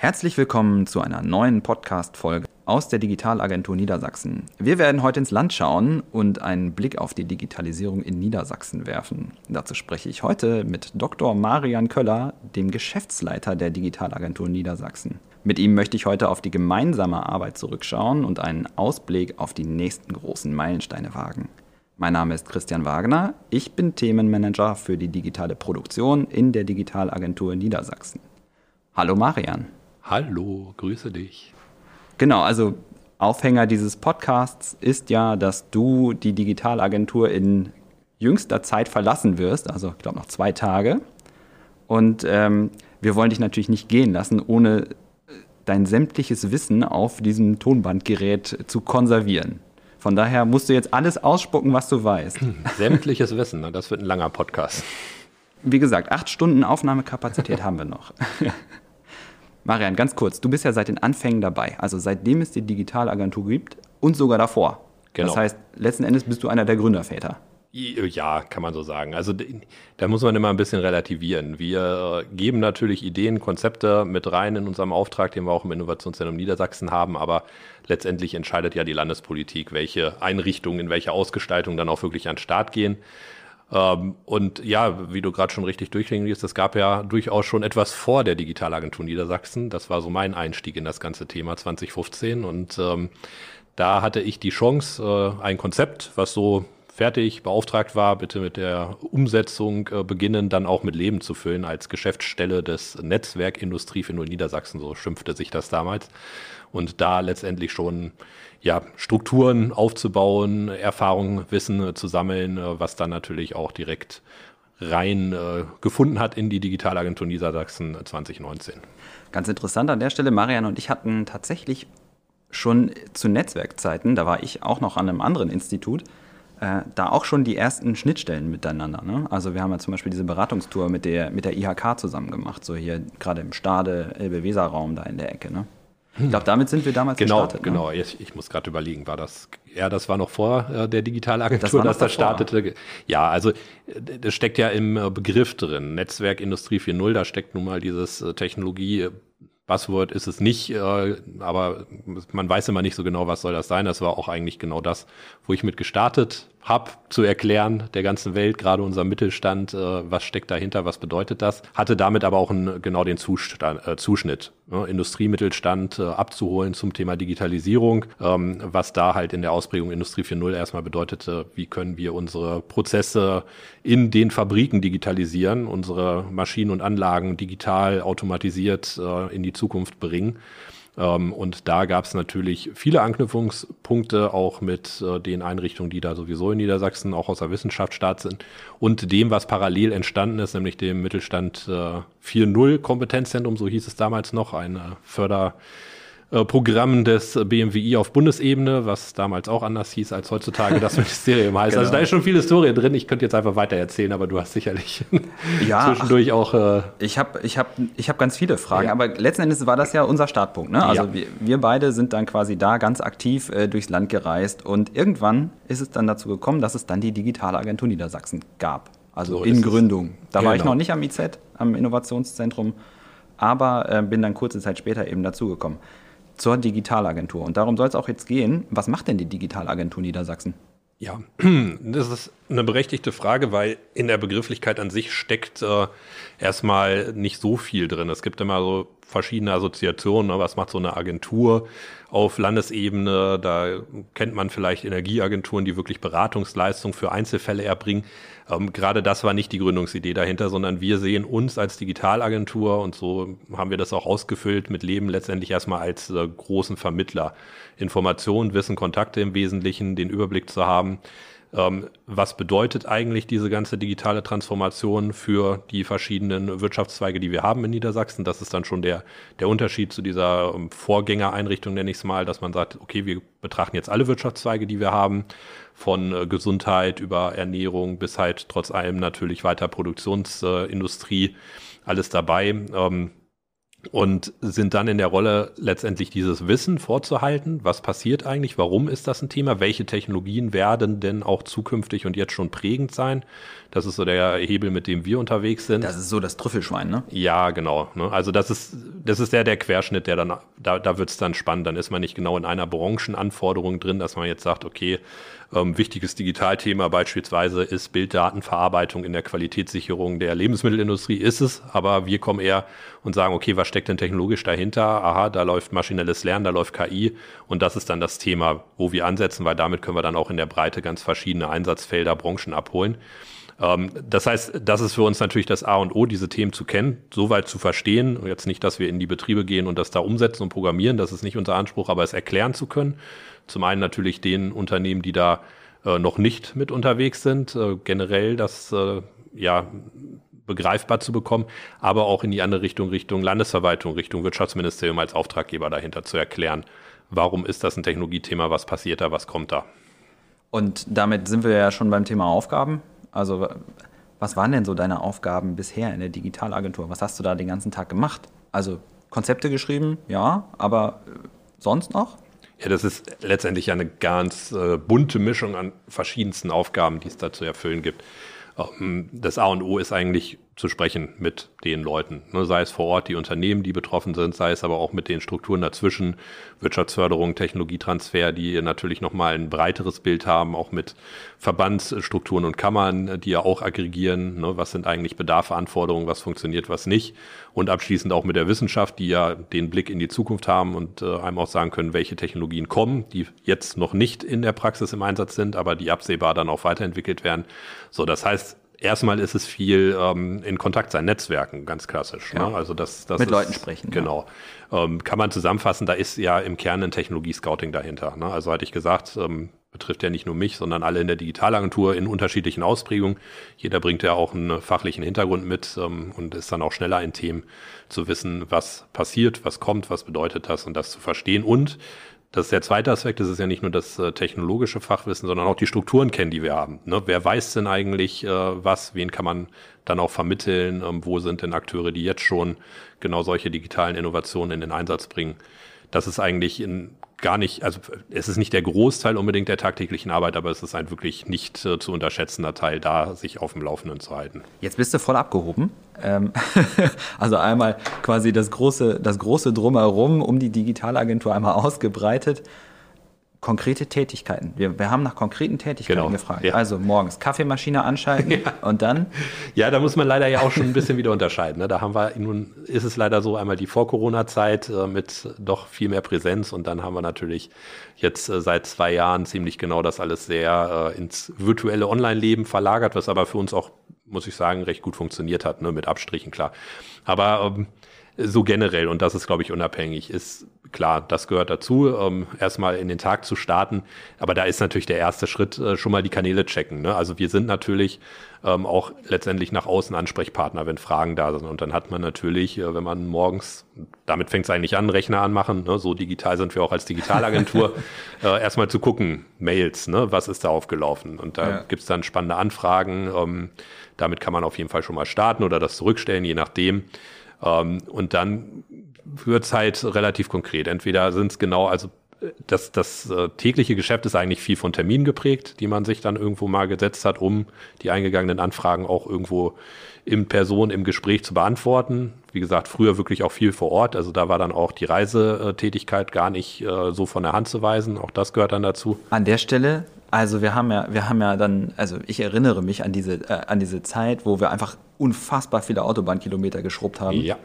Herzlich willkommen zu einer neuen Podcast-Folge aus der Digitalagentur Niedersachsen. Wir werden heute ins Land schauen und einen Blick auf die Digitalisierung in Niedersachsen werfen. Dazu spreche ich heute mit Dr. Marian Köller, dem Geschäftsleiter der Digitalagentur Niedersachsen. Mit ihm möchte ich heute auf die gemeinsame Arbeit zurückschauen und einen Ausblick auf die nächsten großen Meilensteine wagen. Mein Name ist Christian Wagner. Ich bin Themenmanager für die digitale Produktion in der Digitalagentur Niedersachsen. Hallo Marian. Hallo, grüße dich. Genau, also Aufhänger dieses Podcasts ist ja, dass du die Digitalagentur in jüngster Zeit verlassen wirst, also ich glaube noch zwei Tage. Und ähm, wir wollen dich natürlich nicht gehen lassen, ohne dein sämtliches Wissen auf diesem Tonbandgerät zu konservieren. Von daher musst du jetzt alles ausspucken, was du weißt. Sämtliches Wissen, das wird ein langer Podcast. Wie gesagt, acht Stunden Aufnahmekapazität haben wir noch. Marian, ganz kurz, du bist ja seit den Anfängen dabei, also seitdem es die Digitalagentur gibt und sogar davor. Genau. Das heißt, letzten Endes bist du einer der Gründerväter. Ja, kann man so sagen. Also da muss man immer ein bisschen relativieren. Wir geben natürlich Ideen, Konzepte mit rein in unserem Auftrag, den wir auch im Innovationszentrum Niedersachsen haben, aber letztendlich entscheidet ja die Landespolitik, welche Einrichtungen in welche Ausgestaltung dann auch wirklich an den Start gehen. Ähm, und ja, wie du gerade schon richtig durchklingen es gab ja durchaus schon etwas vor der Digitalagentur Niedersachsen. Das war so mein Einstieg in das ganze Thema 2015 und ähm, da hatte ich die Chance, äh, ein Konzept, was so fertig beauftragt war, bitte mit der Umsetzung äh, beginnen, dann auch mit Leben zu füllen als Geschäftsstelle des Netzwerk Industrie für Niedersachsen, so schimpfte sich das damals. Und da letztendlich schon ja, Strukturen aufzubauen, Erfahrung, Wissen äh, zu sammeln, äh, was dann natürlich auch direkt rein äh, gefunden hat in die Digitalagentur Niedersachsen 2019. Ganz interessant an der Stelle, Marian und ich hatten tatsächlich schon zu Netzwerkzeiten, da war ich auch noch an einem anderen Institut, äh, da auch schon die ersten Schnittstellen miteinander. Ne? Also wir haben ja zum Beispiel diese Beratungstour mit der, mit der IHK zusammen gemacht, so hier gerade im Stade Elbe-Weser-Raum da in der Ecke. Ne? Ich glaube, damit sind wir damals genau, gestartet. Ne? Genau, ich, ich muss gerade überlegen, war das, ja, das war noch vor äh, der Digitalagentur, das dass das startete. Ja, also das steckt ja im äh, Begriff drin. Netzwerk Industrie 4.0, da steckt nun mal dieses äh, Technologie Buzzword ist es nicht, äh, aber man weiß immer nicht so genau, was soll das sein. Das war auch eigentlich genau das, wo ich mit gestartet habe, zu erklären der ganzen Welt, gerade unserem Mittelstand, äh, was steckt dahinter, was bedeutet das. Hatte damit aber auch einen, genau den Zustand, äh, Zuschnitt, ne? Industriemittelstand äh, abzuholen zum Thema Digitalisierung, ähm, was da halt in der Ausprägung Industrie 4.0 erstmal bedeutete, wie können wir unsere Prozesse in den Fabriken digitalisieren, unsere Maschinen und Anlagen digital automatisiert äh, in die Zukunft bringen. Ähm, und da gab es natürlich viele Anknüpfungspunkte auch mit äh, den Einrichtungen, die da sowieso in Niedersachsen auch aus der Wissenschaft staat sind. Und dem, was parallel entstanden ist, nämlich dem Mittelstand äh, 4.0 Kompetenzzentrum, so hieß es damals noch, eine Förder- äh, Programm des BMWI auf Bundesebene, was damals auch anders hieß als heutzutage das Ministerium heißt. Also genau. Also da ist schon viel Historie drin. Ich könnte jetzt einfach weiter erzählen, aber du hast sicherlich ja, zwischendurch ach, auch. Äh ich habe ich hab, ich hab ganz viele Fragen, ja. aber letzten Endes war das ja unser Startpunkt. Ne? Also ja. wir, wir, beide sind dann quasi da ganz aktiv äh, durchs Land gereist und irgendwann ist es dann dazu gekommen, dass es dann die Digitalagentur Niedersachsen gab. Also so in Gründung. Da genau. war ich genau. noch nicht am IZ, am Innovationszentrum, aber äh, bin dann kurze Zeit später eben dazugekommen zur Digitalagentur. Und darum soll es auch jetzt gehen. Was macht denn die Digitalagentur Niedersachsen? Ja, das ist eine berechtigte Frage, weil in der Begrifflichkeit an sich steckt äh, erstmal nicht so viel drin. Es gibt immer so verschiedene Assoziationen. Ne? Was macht so eine Agentur auf Landesebene? Da kennt man vielleicht Energieagenturen, die wirklich Beratungsleistung für Einzelfälle erbringen. Ähm, gerade das war nicht die Gründungsidee dahinter, sondern wir sehen uns als Digitalagentur und so haben wir das auch ausgefüllt mit Leben letztendlich erstmal als äh, großen Vermittler. Information, Wissen, Kontakte im Wesentlichen, den Überblick zu haben was bedeutet eigentlich diese ganze digitale Transformation für die verschiedenen Wirtschaftszweige, die wir haben in Niedersachsen? Das ist dann schon der, der Unterschied zu dieser ähm, Vorgängereinrichtung, nenne ich es mal, dass man sagt, okay, wir betrachten jetzt alle Wirtschaftszweige, die wir haben, von äh, Gesundheit über Ernährung bis halt trotz allem natürlich weiter Produktionsindustrie, alles dabei. Und sind dann in der Rolle, letztendlich dieses Wissen vorzuhalten. Was passiert eigentlich? Warum ist das ein Thema? Welche Technologien werden denn auch zukünftig und jetzt schon prägend sein? Das ist so der Hebel, mit dem wir unterwegs sind. Das ist so das Trüffelschwein, ne? Ja, genau. Ne? Also das ist, das ist der, der Querschnitt, der dann, da, da wird es dann spannend. Dann ist man nicht genau in einer Branchenanforderung drin, dass man jetzt sagt, okay, ähm, wichtiges Digitalthema beispielsweise ist Bilddatenverarbeitung in der Qualitätssicherung der Lebensmittelindustrie. Ist es, aber wir kommen eher und sagen, okay, was steckt denn technologisch dahinter? Aha, da läuft maschinelles Lernen, da läuft KI und das ist dann das Thema, wo wir ansetzen, weil damit können wir dann auch in der Breite ganz verschiedene Einsatzfelder, Branchen abholen. Ähm, das heißt, das ist für uns natürlich das A und O, diese Themen zu kennen, soweit zu verstehen. Jetzt nicht, dass wir in die Betriebe gehen und das da umsetzen und programmieren, das ist nicht unser Anspruch, aber es erklären zu können zum einen natürlich den Unternehmen, die da äh, noch nicht mit unterwegs sind, äh, generell das äh, ja begreifbar zu bekommen, aber auch in die andere Richtung, Richtung Landesverwaltung, Richtung Wirtschaftsministerium als Auftraggeber dahinter zu erklären, warum ist das ein Technologiethema, was passiert da, was kommt da. Und damit sind wir ja schon beim Thema Aufgaben. Also was waren denn so deine Aufgaben bisher in der Digitalagentur? Was hast du da den ganzen Tag gemacht? Also Konzepte geschrieben, ja, aber äh, sonst noch? Ja, das ist letztendlich eine ganz äh, bunte Mischung an verschiedensten Aufgaben, die es da zu erfüllen gibt. Ähm, das A und O ist eigentlich zu sprechen mit den Leuten, ne? sei es vor Ort die Unternehmen, die betroffen sind, sei es aber auch mit den Strukturen dazwischen, Wirtschaftsförderung, Technologietransfer, die natürlich nochmal ein breiteres Bild haben, auch mit Verbandsstrukturen und Kammern, die ja auch aggregieren, ne? was sind eigentlich Bedarfe, Anforderungen, was funktioniert, was nicht und abschließend auch mit der Wissenschaft, die ja den Blick in die Zukunft haben und äh, einem auch sagen können, welche Technologien kommen, die jetzt noch nicht in der Praxis im Einsatz sind, aber die absehbar dann auch weiterentwickelt werden. So, das heißt, erstmal ist es viel ähm, in Kontakt sein, Netzwerken, ganz klassisch. Ne? Ja. Ne? Also das, das Mit ist, Leuten sprechen. Genau. Ja. Ähm, kann man zusammenfassen, da ist ja im Kern ein Technologie-Scouting dahinter. Ne? Also hatte ich gesagt, ähm, betrifft ja nicht nur mich, sondern alle in der Digitalagentur in unterschiedlichen Ausprägungen. Jeder bringt ja auch einen fachlichen Hintergrund mit ähm, und ist dann auch schneller in Themen zu wissen, was passiert, was kommt, was bedeutet das und das zu verstehen und das ist der zweite Aspekt, das ist ja nicht nur das äh, technologische Fachwissen, sondern auch die Strukturen kennen, die wir haben. Ne? Wer weiß denn eigentlich äh, was, wen kann man dann auch vermitteln, ähm, wo sind denn Akteure, die jetzt schon genau solche digitalen Innovationen in den Einsatz bringen. Das ist eigentlich in gar nicht, also es ist nicht der Großteil unbedingt der tagtäglichen Arbeit, aber es ist ein wirklich nicht äh, zu unterschätzender Teil, da sich auf dem Laufenden zu halten. Jetzt bist du voll abgehoben. Ähm, also einmal quasi das große, das große Drumherum um die Digitalagentur einmal ausgebreitet konkrete Tätigkeiten. Wir, wir haben nach konkreten Tätigkeiten genau, gefragt. Ja. Also morgens Kaffeemaschine anschalten ja. und dann? Ja, da muss man leider ja auch schon ein bisschen wieder unterscheiden. Ne? Da haben wir, nun ist es leider so, einmal die Vor-Corona-Zeit äh, mit doch viel mehr Präsenz und dann haben wir natürlich jetzt äh, seit zwei Jahren ziemlich genau das alles sehr äh, ins virtuelle Online-Leben verlagert, was aber für uns auch, muss ich sagen, recht gut funktioniert hat, ne? mit Abstrichen, klar. Aber ähm, so generell, und das ist, glaube ich, unabhängig, ist klar, das gehört dazu, ähm, erstmal in den Tag zu starten. Aber da ist natürlich der erste Schritt äh, schon mal die Kanäle checken. Ne? Also wir sind natürlich ähm, auch letztendlich nach außen Ansprechpartner, wenn Fragen da sind. Und dann hat man natürlich, äh, wenn man morgens, damit fängt es eigentlich an, Rechner anmachen, ne? so digital sind wir auch als Digitalagentur, äh, erstmal zu gucken, Mails, ne? was ist da aufgelaufen? Und da ja. gibt's dann spannende Anfragen. Ähm, damit kann man auf jeden Fall schon mal starten oder das zurückstellen, je nachdem. Ähm, und dann wird es halt relativ konkret. Entweder sind es genau, also das, das äh, tägliche Geschäft ist eigentlich viel von Terminen geprägt, die man sich dann irgendwo mal gesetzt hat, um die eingegangenen Anfragen auch irgendwo in Person im Gespräch zu beantworten. Wie gesagt, früher wirklich auch viel vor Ort. Also da war dann auch die Reisetätigkeit gar nicht äh, so von der Hand zu weisen. Auch das gehört dann dazu. An der Stelle, also wir haben ja, wir haben ja dann, also ich erinnere mich an diese, äh, an diese Zeit, wo wir einfach unfassbar viele Autobahnkilometer geschrubbt haben. Ja.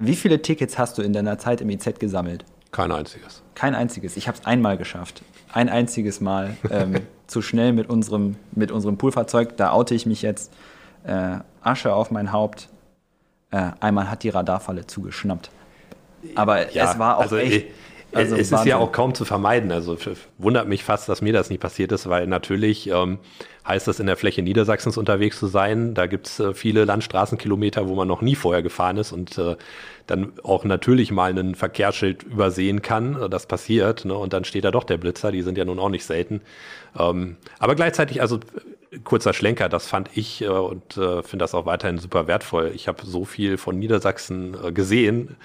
Wie viele Tickets hast du in deiner Zeit im IZ gesammelt? Kein einziges. Kein einziges. Ich habe es einmal geschafft. Ein einziges Mal ähm, zu schnell mit unserem, mit unserem Poolfahrzeug. Da oute ich mich jetzt. Äh, Asche auf mein Haupt. Äh, einmal hat die Radarfalle zugeschnappt. Aber ja, es war auch also echt. Also es Wahnsinn. ist ja auch kaum zu vermeiden. Also wundert mich fast, dass mir das nicht passiert ist, weil natürlich ähm, heißt das in der Fläche Niedersachsens unterwegs zu sein. Da gibt es äh, viele Landstraßenkilometer, wo man noch nie vorher gefahren ist und äh, dann auch natürlich mal ein Verkehrsschild übersehen kann. Das passiert. Ne? Und dann steht da doch der Blitzer. Die sind ja nun auch nicht selten. Ähm, aber gleichzeitig, also kurzer Schlenker, das fand ich äh, und äh, finde das auch weiterhin super wertvoll. Ich habe so viel von Niedersachsen äh, gesehen.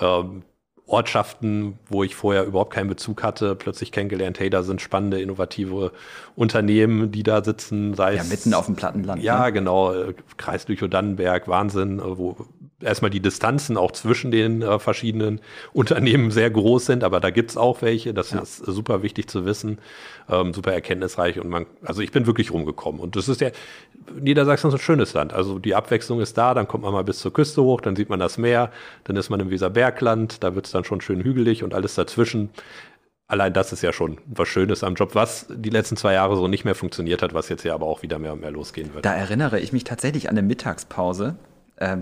Ähm, Ortschaften, wo ich vorher überhaupt keinen Bezug hatte, plötzlich kennengelernt, hey, da sind spannende, innovative Unternehmen, die da sitzen, sei ja, es. Ja, mitten auf dem Plattenland. Ja, ne? genau. Äh, Kreis Lüchow-Dannenberg, Wahnsinn, äh, wo erstmal die Distanzen auch zwischen den äh, verschiedenen Unternehmen sehr groß sind, aber da gibt's auch welche. Das ja. ist super wichtig zu wissen, ähm, super erkenntnisreich und man, also ich bin wirklich rumgekommen und das ist ja, Niedersachsen ist ein schönes Land. Also die Abwechslung ist da, dann kommt man mal bis zur Küste hoch, dann sieht man das Meer, dann ist man im Weserbergland, da wird's dann schon schön hügelig und alles dazwischen. Allein das ist ja schon was Schönes am Job, was die letzten zwei Jahre so nicht mehr funktioniert hat, was jetzt ja aber auch wieder mehr und mehr losgehen wird. Da erinnere ich mich tatsächlich an eine Mittagspause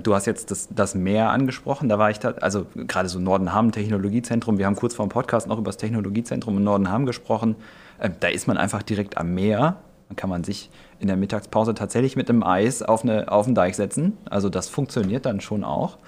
du hast jetzt das, das Meer angesprochen, da war ich da, also gerade so Nordenham Technologiezentrum, wir haben kurz vor dem Podcast noch über das Technologiezentrum in Nordenham gesprochen. Ähm, da ist man einfach direkt am Meer. Dann kann man sich in der Mittagspause tatsächlich mit einem Eis auf, eine, auf den Deich setzen. Also das funktioniert dann schon auch,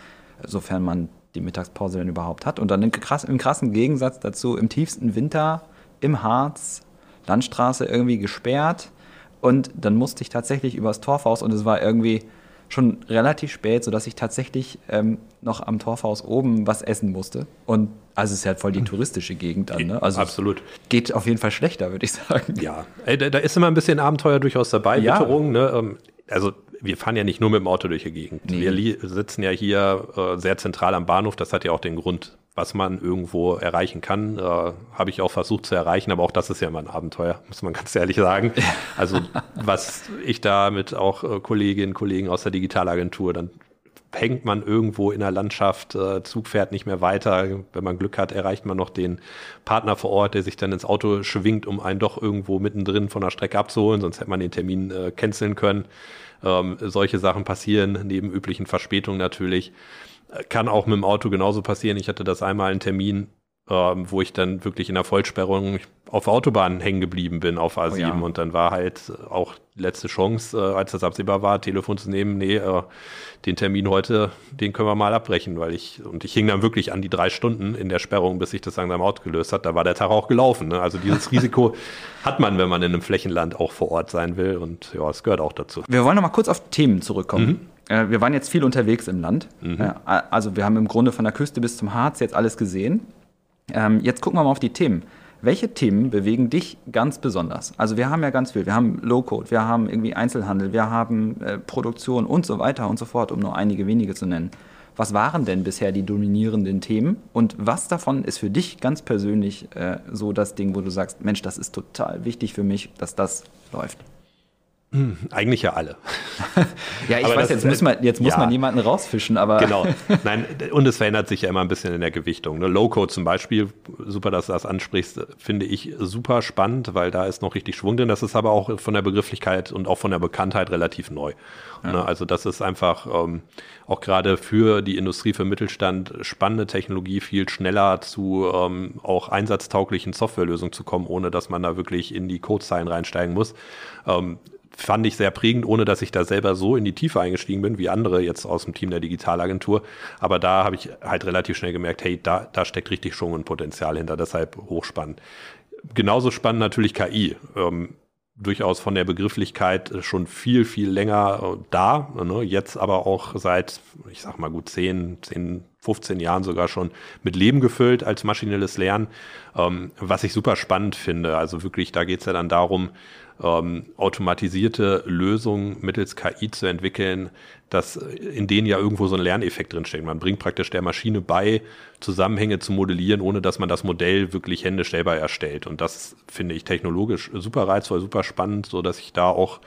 sofern man die Mittagspause denn überhaupt hat. Und dann im, im krassen Gegensatz dazu, im tiefsten Winter im Harz, Landstraße irgendwie gesperrt. Und dann musste ich tatsächlich übers Torfhaus und es war irgendwie schon relativ spät, sodass ich tatsächlich ähm, noch am Torfhaus oben was essen musste. Und also es ist ja voll die touristische Gegend dann. Ne? Also Absolut. Geht auf jeden Fall schlechter, würde ich sagen. Ja, da, da, ist immer ein bisschen Abenteuer durchaus dabei, ja. Witterung. Ne? Ähm, also wir fahren ja nicht nur mit dem Auto durch die Gegend. Nee. Wir sitzen ja hier äh, sehr zentral am Bahnhof. Das hat ja auch den Grund, was man irgendwo erreichen kann. Äh, Habe ich auch versucht zu erreichen, aber auch das ist ja immer ein Abenteuer, muss man ganz ehrlich sagen. Also was ich da mit auch äh, Kolleginnen und Kollegen aus der Digitalagentur, dann hängt man irgendwo in der Landschaft, äh, Zug fährt nicht mehr weiter. Wenn man Glück hat, erreicht man noch den Partner vor Ort, der sich dann ins Auto schwingt, um einen doch irgendwo mittendrin von der Strecke abzuholen, sonst hätte man den Termin äh, canceln können. Ähm, solche Sachen passieren, neben üblichen Verspätungen natürlich. Kann auch mit dem Auto genauso passieren. Ich hatte das einmal einen Termin, ähm, wo ich dann wirklich in der Vollsperrung auf Autobahn hängen geblieben bin auf A7 oh ja. und dann war halt auch letzte Chance, äh, als das absehbar war, Telefon zu nehmen, nee, äh, den Termin heute, den können wir mal abbrechen, weil ich, und ich hing dann wirklich an die drei Stunden in der Sperrung, bis sich das langsam ausgelöst hat, da war der Tag auch gelaufen. Ne? Also dieses Risiko hat man, wenn man in einem Flächenland auch vor Ort sein will und ja, es gehört auch dazu. Wir wollen noch mal kurz auf Themen zurückkommen. Mhm. Äh, wir waren jetzt viel unterwegs im Land. Mhm. Also wir haben im Grunde von der Küste bis zum Harz jetzt alles gesehen. Ähm, jetzt gucken wir mal auf die Themen. Welche Themen bewegen dich ganz besonders? Also wir haben ja ganz viel. Wir haben Low-Code, wir haben irgendwie Einzelhandel, wir haben äh, Produktion und so weiter und so fort, um nur einige wenige zu nennen. Was waren denn bisher die dominierenden Themen und was davon ist für dich ganz persönlich äh, so das Ding, wo du sagst, Mensch, das ist total wichtig für mich, dass das läuft? Hm, eigentlich ja alle. ja, ich aber weiß, jetzt, muss man, jetzt muss ja, man jemanden rausfischen, aber. Genau. Nein, und es verändert sich ja immer ein bisschen in der Gewichtung. Ne? Low-Code zum Beispiel, super, dass du das ansprichst, finde ich super spannend, weil da ist noch richtig Schwung drin. Das ist aber auch von der Begrifflichkeit und auch von der Bekanntheit relativ neu. Ja. Ne? Also, das ist einfach ähm, auch gerade für die Industrie, für Mittelstand spannende Technologie, viel schneller zu ähm, auch einsatztauglichen Softwarelösungen zu kommen, ohne dass man da wirklich in die Codezeilen reinsteigen muss. Ähm, fand ich sehr prägend, ohne dass ich da selber so in die Tiefe eingestiegen bin, wie andere jetzt aus dem Team der Digitalagentur. Aber da habe ich halt relativ schnell gemerkt, hey, da, da steckt richtig Schwung und Potenzial hinter, deshalb hochspannend. Genauso spannend natürlich KI. Ähm, durchaus von der Begrifflichkeit schon viel, viel länger äh, da. Ne? Jetzt aber auch seit, ich sag mal gut 10, 10, 15 Jahren sogar schon mit Leben gefüllt als maschinelles Lernen, ähm, was ich super spannend finde. Also wirklich, da geht es ja dann darum, ähm, automatisierte Lösungen mittels KI zu entwickeln, dass in denen ja irgendwo so ein Lerneffekt drinsteckt. Man bringt praktisch der Maschine bei, Zusammenhänge zu modellieren, ohne dass man das Modell wirklich händisch selber erstellt. Und das finde ich technologisch super reizvoll, super spannend, so dass ich da auch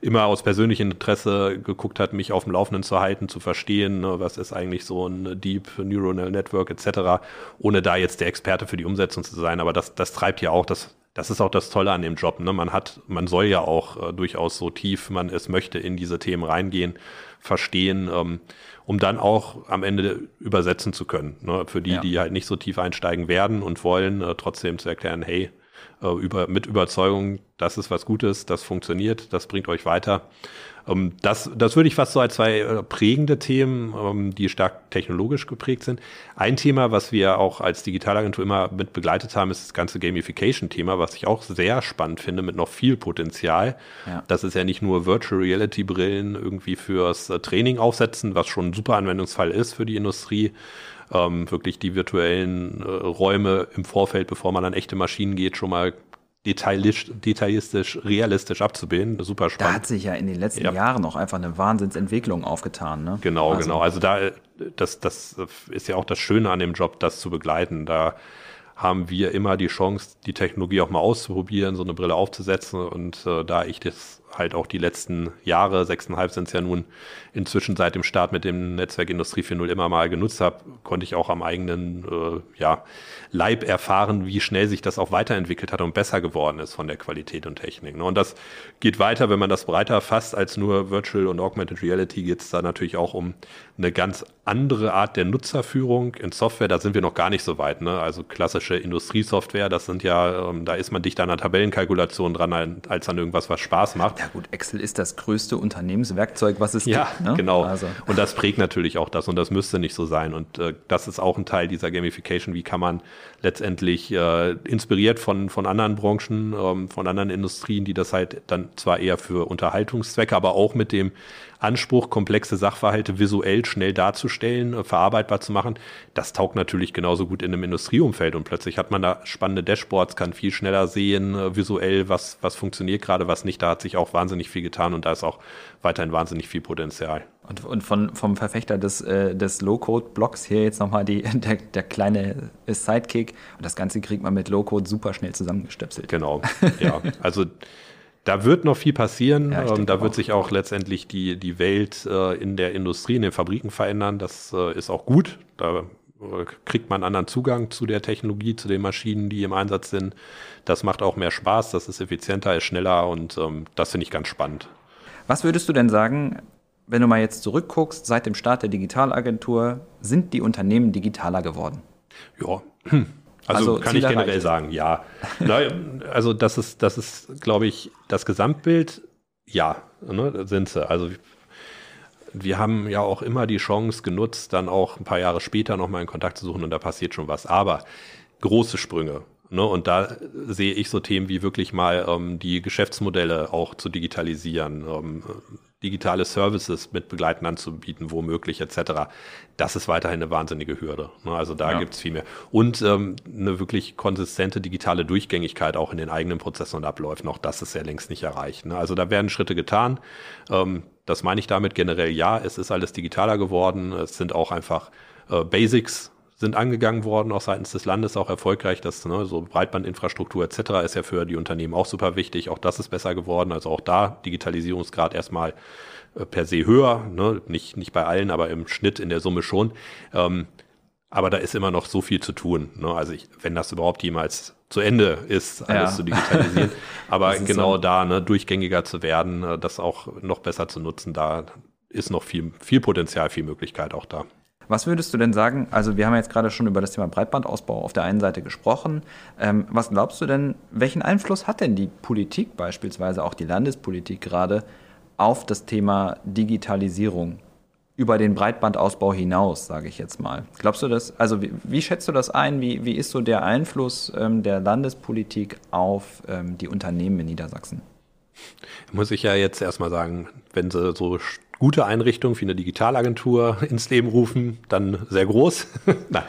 immer aus persönlichem Interesse geguckt hat, mich auf dem Laufenden zu halten, zu verstehen, ne, was ist eigentlich so ein Deep Deep Neuronal Network etc., ohne da jetzt der Experte für die Umsetzung zu sein. Aber das, das treibt ja auch, das, das ist auch das Tolle an dem Job. Ne? Man hat, man soll ja auch äh, durchaus so tief man es möchte in diese Themen reingehen, verstehen, ähm, um dann auch am Ende übersetzen zu können. Ne? Für die, ja. die halt nicht so tief einsteigen werden und wollen, äh, trotzdem zu erklären, hey, äh, über, mit Überzeugung, das ist was Gutes, das funktioniert, das bringt euch weiter. Ähm, das, das würde ich fast so als zwei äh, prägende Themen, ähm, die stark technologisch geprägt sind. Ein Thema, was wir auch als Digitalagentur immer mit begleitet haben, ist das ganze Gamification-Thema, was ich auch sehr spannend finde, mit noch viel Potenzial. Ja. Das ist ja nicht nur Virtual Reality-Brillen irgendwie fürs äh, Training aufsetzen, was schon ein super Anwendungsfall ist für die Industrie, ähm, wirklich die virtuellen äh, Räume im Vorfeld, bevor man an echte Maschinen geht, schon mal detailistisch, detailistisch, realistisch abzubilden. Super spannend. Da hat sich ja in den letzten ja. Jahren noch einfach eine Wahnsinnsentwicklung aufgetan. Ne? Genau, also. genau. Also da, das, das ist ja auch das Schöne an dem Job, das zu begleiten. Da haben wir immer die Chance, die Technologie auch mal auszuprobieren, so eine Brille aufzusetzen. Und äh, da ich das halt auch die letzten Jahre, sechseinhalb sind es ja nun, inzwischen seit dem Start mit dem Netzwerk Industrie 4.0 immer mal genutzt habe, konnte ich auch am eigenen äh, ja, Leib erfahren, wie schnell sich das auch weiterentwickelt hat und besser geworden ist von der Qualität und Technik. Ne? Und das geht weiter, wenn man das breiter fasst als nur Virtual und Augmented Reality, geht es da natürlich auch um eine ganz andere Art der Nutzerführung in Software. Da sind wir noch gar nicht so weit. Ne? Also klassische Industriesoftware, das sind ja, ähm, da ist man dicht an einer Tabellenkalkulation dran, als an irgendwas, was Spaß macht. Ja gut, Excel ist das größte Unternehmenswerkzeug, was es ja, gibt. Ja, ne? genau. Also. Und das prägt natürlich auch das und das müsste nicht so sein. Und äh, das ist auch ein Teil dieser Gamification. Wie kann man letztendlich äh, inspiriert von, von anderen Branchen, ähm, von anderen Industrien, die das halt dann zwar eher für Unterhaltungszwecke, aber auch mit dem Anspruch, komplexe Sachverhalte visuell schnell darzustellen, äh, verarbeitbar zu machen, das taugt natürlich genauso gut in einem Industrieumfeld und plötzlich hat man da spannende Dashboards, kann viel schneller sehen, äh, visuell, was, was funktioniert gerade, was nicht. Da hat sich auch wahnsinnig viel getan und da ist auch weiterhin wahnsinnig viel Potenzial. Und, und von, vom Verfechter des, äh, des Low-Code-Blocks hier jetzt nochmal die, der, der kleine Sidekick. Und das Ganze kriegt man mit Low-Code super schnell zusammengestöpselt. Genau, ja. Also da wird noch viel passieren. Ja, ähm, da wird auch. sich auch letztendlich die, die Welt äh, in der Industrie, in den Fabriken verändern. Das äh, ist auch gut. Da äh, kriegt man anderen Zugang zu der Technologie, zu den Maschinen, die im Einsatz sind. Das macht auch mehr Spaß, das ist effizienter, ist schneller und ähm, das finde ich ganz spannend. Was würdest du denn sagen, wenn du mal jetzt zurückguckst, seit dem Start der Digitalagentur, sind die Unternehmen digitaler geworden? Ja, also, also kann ich generell erreicht. sagen, ja. also das ist, das ist, glaube ich, das Gesamtbild, ja, ne, sind sie. Also wir haben ja auch immer die Chance genutzt, dann auch ein paar Jahre später nochmal in Kontakt zu suchen und da passiert schon was. Aber große Sprünge. Ne, und da sehe ich so Themen wie wirklich mal ähm, die Geschäftsmodelle auch zu digitalisieren, ähm, digitale Services mit Begleiten anzubieten, womöglich etc. Das ist weiterhin eine wahnsinnige Hürde. Ne? Also da ja. gibt es viel mehr. Und ähm, eine wirklich konsistente digitale Durchgängigkeit auch in den eigenen Prozessen und Abläufen. Auch das ist ja längst nicht erreicht. Ne? Also da werden Schritte getan. Ähm, das meine ich damit generell ja. Es ist alles digitaler geworden. Es sind auch einfach äh, Basics sind angegangen worden, auch seitens des Landes auch erfolgreich. Das ne, so Breitbandinfrastruktur etc. ist ja für die Unternehmen auch super wichtig. Auch das ist besser geworden. Also auch da Digitalisierungsgrad erstmal äh, per se höher, ne? nicht, nicht bei allen, aber im Schnitt in der Summe schon. Ähm, aber da ist immer noch so viel zu tun. Ne? Also ich, wenn das überhaupt jemals zu Ende ist, alles ja. zu digitalisieren. Aber genau so. da, ne, durchgängiger zu werden, äh, das auch noch besser zu nutzen, da ist noch viel, viel Potenzial, viel Möglichkeit auch da. Was würdest du denn sagen? Also, wir haben jetzt gerade schon über das Thema Breitbandausbau auf der einen Seite gesprochen. Ähm, was glaubst du denn, welchen Einfluss hat denn die Politik, beispielsweise auch die Landespolitik gerade, auf das Thema Digitalisierung über den Breitbandausbau hinaus, sage ich jetzt mal? Glaubst du das? Also, wie, wie schätzt du das ein? Wie, wie ist so der Einfluss ähm, der Landespolitik auf ähm, die Unternehmen in Niedersachsen? Muss ich ja jetzt erstmal sagen, wenn sie so gute Einrichtung wie eine Digitalagentur ins Leben rufen, dann sehr groß. Nein.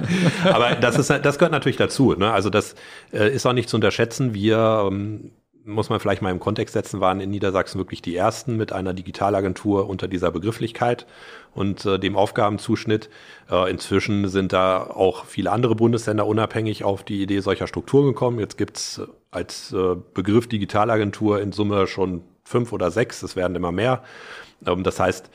Aber das ist, das gehört natürlich dazu. Ne? Also das äh, ist auch nicht zu unterschätzen. Wir ähm, muss man vielleicht mal im Kontext setzen, waren in Niedersachsen wirklich die ersten mit einer Digitalagentur unter dieser Begrifflichkeit und äh, dem Aufgabenzuschnitt. Äh, inzwischen sind da auch viele andere Bundesländer unabhängig auf die Idee solcher Strukturen gekommen. Jetzt gibt's als äh, Begriff Digitalagentur in Summe schon fünf oder sechs, es werden immer mehr. Ähm, das heißt,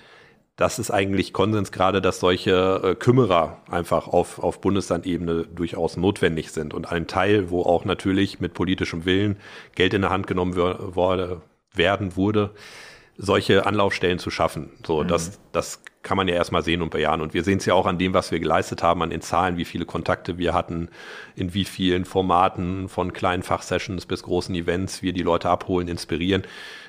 das ist eigentlich Konsens gerade, dass solche äh, Kümmerer einfach auf, auf Bundeslandebene durchaus notwendig sind und ein Teil, wo auch natürlich mit politischem Willen Geld in der Hand genommen wurde, werden wurde, solche Anlaufstellen zu schaffen. So, mhm. das, das kann man ja erstmal sehen und bejahen. Und wir sehen es ja auch an dem, was wir geleistet haben, an den Zahlen, wie viele Kontakte wir hatten, in wie vielen Formaten, von kleinen Fachsessions bis großen Events, wir die Leute abholen, inspirieren.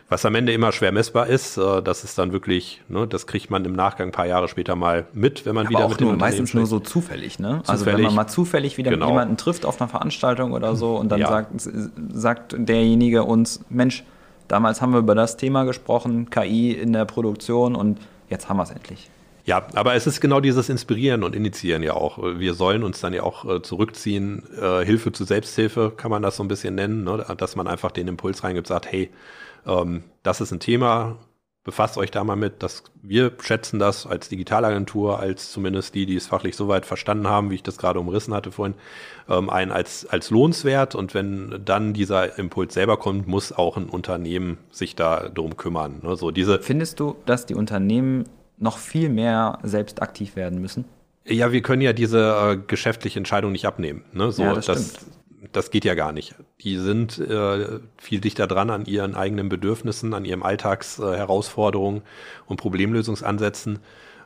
Was am Ende immer schwer messbar ist, äh, das ist dann wirklich, ne, das kriegt man im Nachgang ein paar Jahre später mal mit, wenn man Aber wieder auch mit nur, meistens nur so zufällig, ne? Zufällig. Also wenn man mal zufällig wieder genau. jemanden trifft auf einer Veranstaltung oder so und dann ja. sagt, sagt derjenige uns, Mensch, Damals haben wir über das Thema gesprochen, KI in der Produktion und jetzt haben wir es endlich. Ja, aber es ist genau dieses Inspirieren und Initiieren ja auch. Wir sollen uns dann ja auch äh, zurückziehen. Äh, Hilfe zu Selbsthilfe kann man das so ein bisschen nennen, ne? dass man einfach den Impuls reingibt, sagt, hey, ähm, das ist ein Thema, befasst euch da mal mit, dass wir schätzen das als Digitalagentur, als zumindest die, die es fachlich so weit verstanden haben, wie ich das gerade umrissen hatte vorhin, ähm, ein als, als lohnenswert. Und wenn dann dieser Impuls selber kommt, muss auch ein Unternehmen sich da drum kümmern. Ne? So diese Findest du, dass die Unternehmen noch viel mehr selbst aktiv werden müssen? Ja, wir können ja diese äh, geschäftliche Entscheidung nicht abnehmen. Ne? So, ja, das, das, das geht ja gar nicht. Die sind äh, viel dichter dran an ihren eigenen Bedürfnissen, an ihren Alltagsherausforderungen und Problemlösungsansätzen.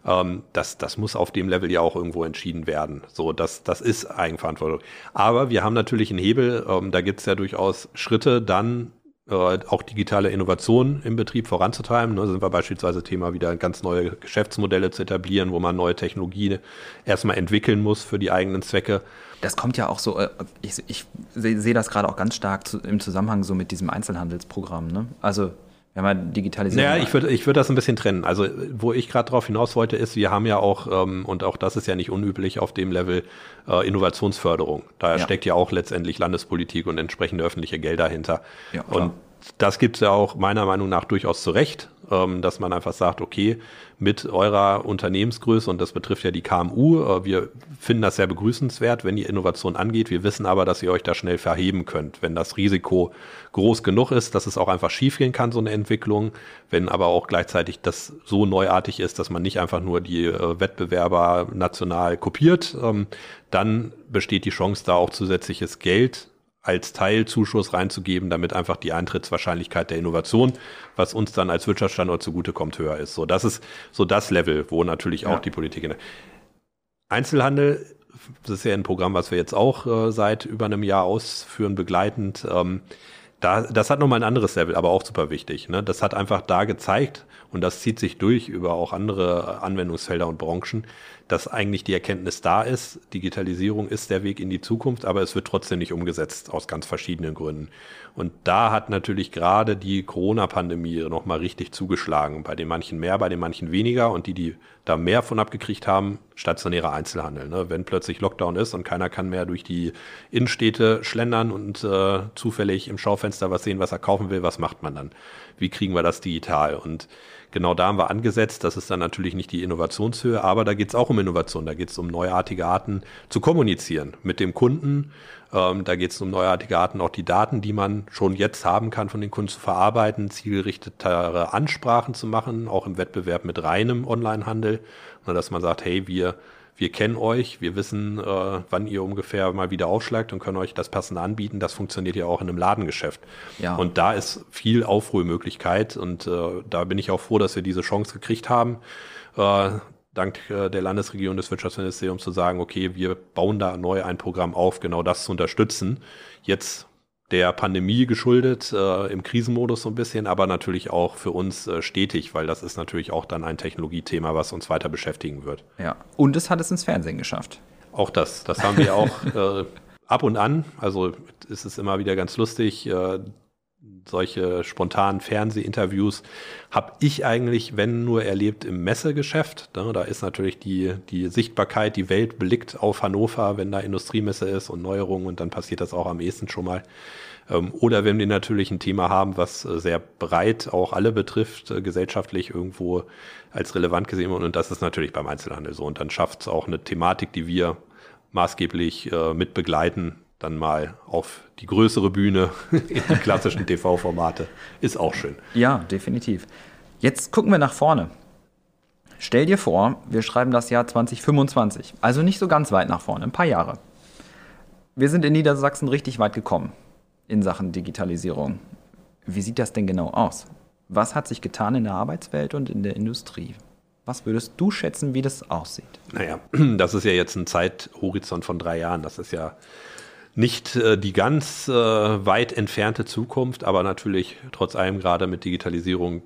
Ähm, das, das muss auf dem Level ja auch irgendwo entschieden werden. So, das, das ist Eigenverantwortung. Aber wir haben natürlich einen Hebel, ähm, da gibt es ja durchaus Schritte, dann auch digitale Innovationen im Betrieb voranzutreiben. Ne, sind wir beispielsweise Thema wieder ganz neue Geschäftsmodelle zu etablieren, wo man neue Technologien erstmal entwickeln muss für die eigenen Zwecke. Das kommt ja auch so, äh, ich, ich sehe das gerade auch ganz stark im Zusammenhang so mit diesem Einzelhandelsprogramm. Ne? Also wenn man digitalisiert. Ja, ich würde ich würde das ein bisschen trennen. Also wo ich gerade drauf hinaus wollte, ist, wir haben ja auch, ähm, und auch das ist ja nicht unüblich auf dem Level, äh, Innovationsförderung. Da ja. steckt ja auch letztendlich Landespolitik und entsprechende öffentliche Gelder hinter. Ja, und das gibt es ja auch meiner Meinung nach durchaus zu Recht, ähm, dass man einfach sagt, okay, mit eurer Unternehmensgröße, und das betrifft ja die KMU, äh, wir finden das sehr begrüßenswert, wenn ihr Innovation angeht. Wir wissen aber, dass ihr euch da schnell verheben könnt, wenn das Risiko groß genug ist, dass es auch einfach schiefgehen kann, so eine Entwicklung, wenn aber auch gleichzeitig das so neuartig ist, dass man nicht einfach nur die äh, Wettbewerber national kopiert, ähm, dann besteht die Chance, da auch zusätzliches Geld als Teilzuschuss reinzugeben, damit einfach die Eintrittswahrscheinlichkeit der Innovation, was uns dann als Wirtschaftsstandort zugutekommt, höher ist. So, das ist so das Level, wo natürlich ja. auch die Politik in Einzelhandel, das ist ja ein Programm, was wir jetzt auch äh, seit über einem Jahr ausführen, begleitend. Ähm, da, das hat nochmal ein anderes Level, aber auch super wichtig. Ne? Das hat einfach da gezeigt, und das zieht sich durch über auch andere Anwendungsfelder und Branchen, dass eigentlich die Erkenntnis da ist, Digitalisierung ist der Weg in die Zukunft, aber es wird trotzdem nicht umgesetzt aus ganz verschiedenen Gründen. Und da hat natürlich gerade die Corona-Pandemie nochmal richtig zugeschlagen. Bei den manchen mehr, bei den manchen weniger. Und die, die da mehr von abgekriegt haben, stationärer Einzelhandel. Ne? Wenn plötzlich Lockdown ist und keiner kann mehr durch die Innenstädte schlendern und äh, zufällig im Schaufenster was sehen, was er kaufen will, was macht man dann? Wie kriegen wir das digital? Und genau da haben wir angesetzt. Das ist dann natürlich nicht die Innovationshöhe, aber da geht es auch um Innovation. Da geht es um neuartige Arten zu kommunizieren mit dem Kunden. Ähm, da geht es um neuartige Arten, auch die Daten, die man schon jetzt haben kann, von den Kunden zu verarbeiten, zielgerichtetere Ansprachen zu machen, auch im Wettbewerb mit reinem Onlinehandel. Dass man sagt, hey, wir wir kennen euch, wir wissen, äh, wann ihr ungefähr mal wieder aufschlagt und können euch das passende anbieten. Das funktioniert ja auch in einem Ladengeschäft. Ja. Und da ist viel Aufholmöglichkeit und äh, da bin ich auch froh, dass wir diese Chance gekriegt haben. Äh, dank äh, der Landesregierung des Wirtschaftsministeriums zu sagen, okay, wir bauen da neu ein Programm auf, genau das zu unterstützen. Jetzt der Pandemie geschuldet, äh, im Krisenmodus so ein bisschen, aber natürlich auch für uns äh, stetig, weil das ist natürlich auch dann ein Technologiethema, was uns weiter beschäftigen wird. Ja, und es hat es ins Fernsehen geschafft. Auch das, das haben wir auch äh, ab und an. Also ist es immer wieder ganz lustig. Solche spontanen Fernsehinterviews habe ich eigentlich, wenn nur erlebt, im Messegeschäft. Da ist natürlich die, die Sichtbarkeit, die Welt blickt auf Hannover, wenn da Industriemesse ist und Neuerungen und dann passiert das auch am ehesten schon mal. Ähm, oder wenn wir natürlich ein Thema haben, was äh, sehr breit auch alle betrifft, äh, gesellschaftlich irgendwo als relevant gesehen wird. Und das ist natürlich beim Einzelhandel so. Und dann schafft es auch eine Thematik, die wir maßgeblich äh, mit begleiten, dann mal auf die größere Bühne, in die klassischen TV-Formate. Ist auch schön. Ja, definitiv. Jetzt gucken wir nach vorne. Stell dir vor, wir schreiben das Jahr 2025, also nicht so ganz weit nach vorne, ein paar Jahre. Wir sind in Niedersachsen richtig weit gekommen in Sachen Digitalisierung. Wie sieht das denn genau aus? Was hat sich getan in der Arbeitswelt und in der Industrie? Was würdest du schätzen, wie das aussieht? Naja, das ist ja jetzt ein Zeithorizont von drei Jahren. Das ist ja nicht äh, die ganz äh, weit entfernte Zukunft, aber natürlich trotz allem gerade mit Digitalisierung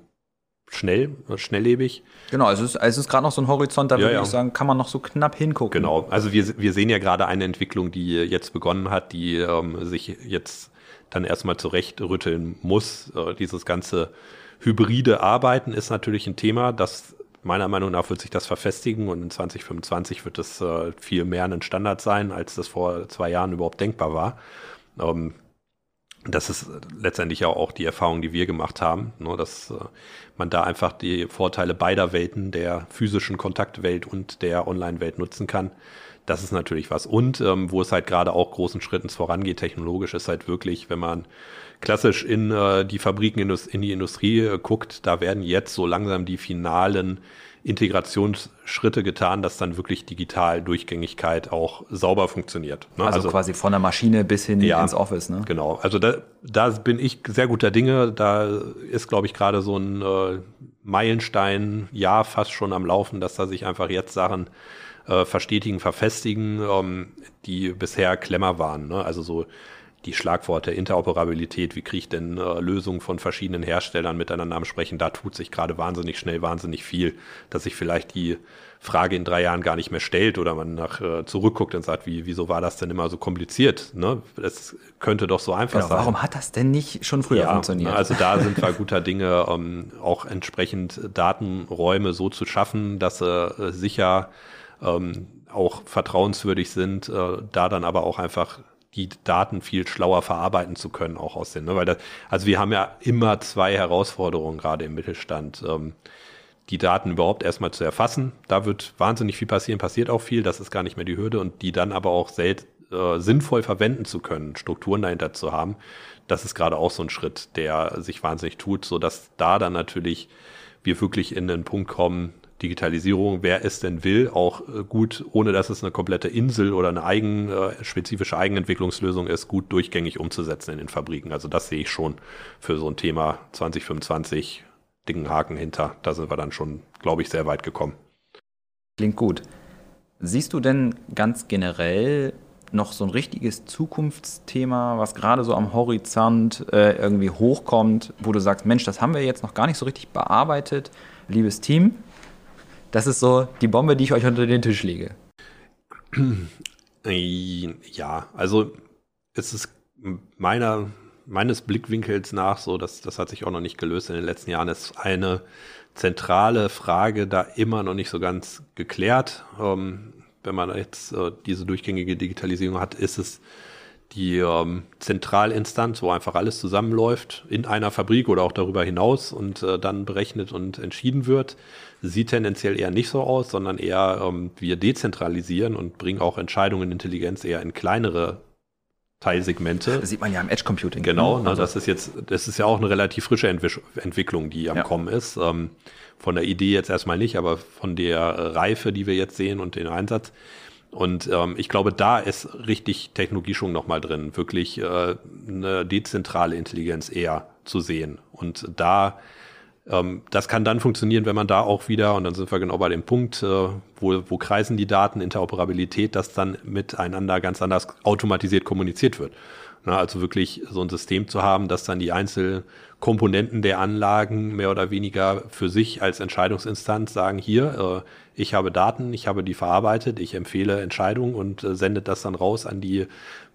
schnell, schnelllebig. Genau, also es ist, es ist gerade noch so ein Horizont, da ja, würde ja. ich sagen, kann man noch so knapp hingucken. Genau, also wir, wir sehen ja gerade eine Entwicklung, die jetzt begonnen hat, die ähm, sich jetzt dann erstmal zurechtrütteln muss. Äh, dieses ganze hybride Arbeiten ist natürlich ein Thema, das meiner Meinung nach wird sich das verfestigen und in 2025 wird es äh, viel mehr ein Standard sein, als das vor zwei Jahren überhaupt denkbar war. Ähm, das ist letztendlich auch die Erfahrung, die wir gemacht haben, ne, dass äh, man da einfach die Vorteile beider Welten, der physischen Kontaktwelt und der Online-Welt nutzen kann. Das ist natürlich was. Und ähm, wo es halt gerade auch großen Schritten vorangeht, technologisch, ist halt wirklich, wenn man klassisch in äh, die Fabriken, in die Industrie äh, guckt, da werden jetzt so langsam die finalen Integrationsschritte getan, dass dann wirklich digital Durchgängigkeit auch sauber funktioniert. Ne? Also, also, quasi von der Maschine bis hin ja, ins Office. Ne? Genau. Also da, da bin ich sehr guter Dinge. Da ist, glaube ich, gerade so ein äh, Meilenstein, ja, fast schon am Laufen, dass da sich einfach jetzt Sachen äh, verstetigen, verfestigen, ähm, die bisher Klemmer waren. Ne? Also so die Schlagworte Interoperabilität, wie kriege ich denn äh, Lösungen von verschiedenen Herstellern miteinander am Sprechen, da tut sich gerade wahnsinnig schnell, wahnsinnig viel, dass sich vielleicht die Frage in drei Jahren gar nicht mehr stellt oder man nach äh, zurückguckt und sagt, wie, wieso war das denn immer so kompliziert? Ne? Das könnte doch so einfach genau, sein. Warum hat das denn nicht schon früher ja, funktioniert? Also da sind wir guter Dinge, ähm, auch entsprechend Datenräume so zu schaffen, dass sie äh, sicher ähm, auch vertrauenswürdig sind, äh, da dann aber auch einfach die Daten viel schlauer verarbeiten zu können, auch aus den, ne? weil das, also wir haben ja immer zwei Herausforderungen gerade im Mittelstand. Ähm, die Daten überhaupt erstmal zu erfassen. Da wird wahnsinnig viel passieren, passiert auch viel, das ist gar nicht mehr die Hürde und die dann aber auch sel äh, sinnvoll verwenden zu können, Strukturen dahinter zu haben. Das ist gerade auch so ein Schritt, der sich wahnsinnig tut, so dass da dann natürlich wir wirklich in den Punkt kommen, Digitalisierung, wer es denn will, auch äh, gut, ohne dass es eine komplette Insel oder eine eigen, äh, spezifische Eigenentwicklungslösung ist, gut durchgängig umzusetzen in den Fabriken. Also das sehe ich schon für so ein Thema 2025 dicken Haken hinter. Da sind wir dann schon, glaube ich, sehr weit gekommen. Klingt gut. Siehst du denn ganz generell noch so ein richtiges Zukunftsthema, was gerade so am Horizont äh, irgendwie hochkommt, wo du sagst, Mensch, das haben wir jetzt noch gar nicht so richtig bearbeitet, liebes Team, das ist so die Bombe, die ich euch unter den Tisch lege. Ja, also es ist meiner, meines Blickwinkels nach so, dass das hat sich auch noch nicht gelöst in den letzten Jahren, ist eine zentrale Frage da immer noch nicht so ganz geklärt. Ähm, wenn man jetzt äh, diese durchgängige Digitalisierung hat, ist es die ähm, Zentralinstanz, wo einfach alles zusammenläuft in einer Fabrik oder auch darüber hinaus und äh, dann berechnet und entschieden wird. Sieht tendenziell eher nicht so aus, sondern eher ähm, wir dezentralisieren und bringen auch Entscheidungen Intelligenz eher in kleinere Teilsegmente. Das sieht man ja im Edge Computing. Genau, ne? also. das ist jetzt, das ist ja auch eine relativ frische Entwick Entwicklung, die am ja. Kommen ist. Ähm, von der Idee jetzt erstmal nicht, aber von der Reife, die wir jetzt sehen und den Einsatz. Und ähm, ich glaube, da ist richtig Technologieschwung nochmal drin, wirklich äh, eine dezentrale Intelligenz eher zu sehen. Und da, ähm, das kann dann funktionieren, wenn man da auch wieder, und dann sind wir genau bei dem Punkt, äh, wo, wo kreisen die Daten, Interoperabilität, dass dann miteinander ganz anders automatisiert kommuniziert wird. Na, also wirklich so ein System zu haben, dass dann die Einzelkomponenten der Anlagen mehr oder weniger für sich als Entscheidungsinstanz sagen, hier, äh, ich habe Daten, ich habe die verarbeitet, ich empfehle Entscheidungen und äh, sendet das dann raus an die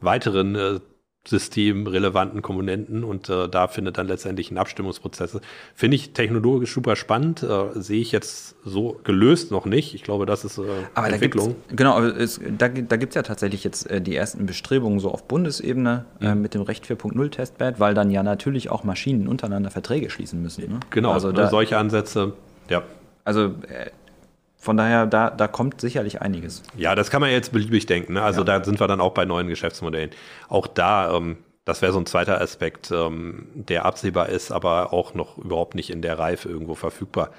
weiteren äh, systemrelevanten Komponenten und äh, da findet dann letztendlich ein Abstimmungsprozess. Finde ich technologisch super spannend, äh, sehe ich jetzt so gelöst noch nicht. Ich glaube, das ist äh, aber Entwicklung. Da genau, es, da, da gibt es ja tatsächlich jetzt äh, die ersten Bestrebungen so auf Bundesebene äh, mhm. mit dem Recht 4.0 Testbed, weil dann ja natürlich auch Maschinen untereinander Verträge schließen müssen. Ne? Genau, also da, solche Ansätze, ja. Also äh, von daher, da, da kommt sicherlich einiges. Ja, das kann man jetzt beliebig denken. Ne? Also ja. da sind wir dann auch bei neuen Geschäftsmodellen. Auch da, ähm, das wäre so ein zweiter Aspekt, ähm, der absehbar ist, aber auch noch überhaupt nicht in der Reife irgendwo verfügbar.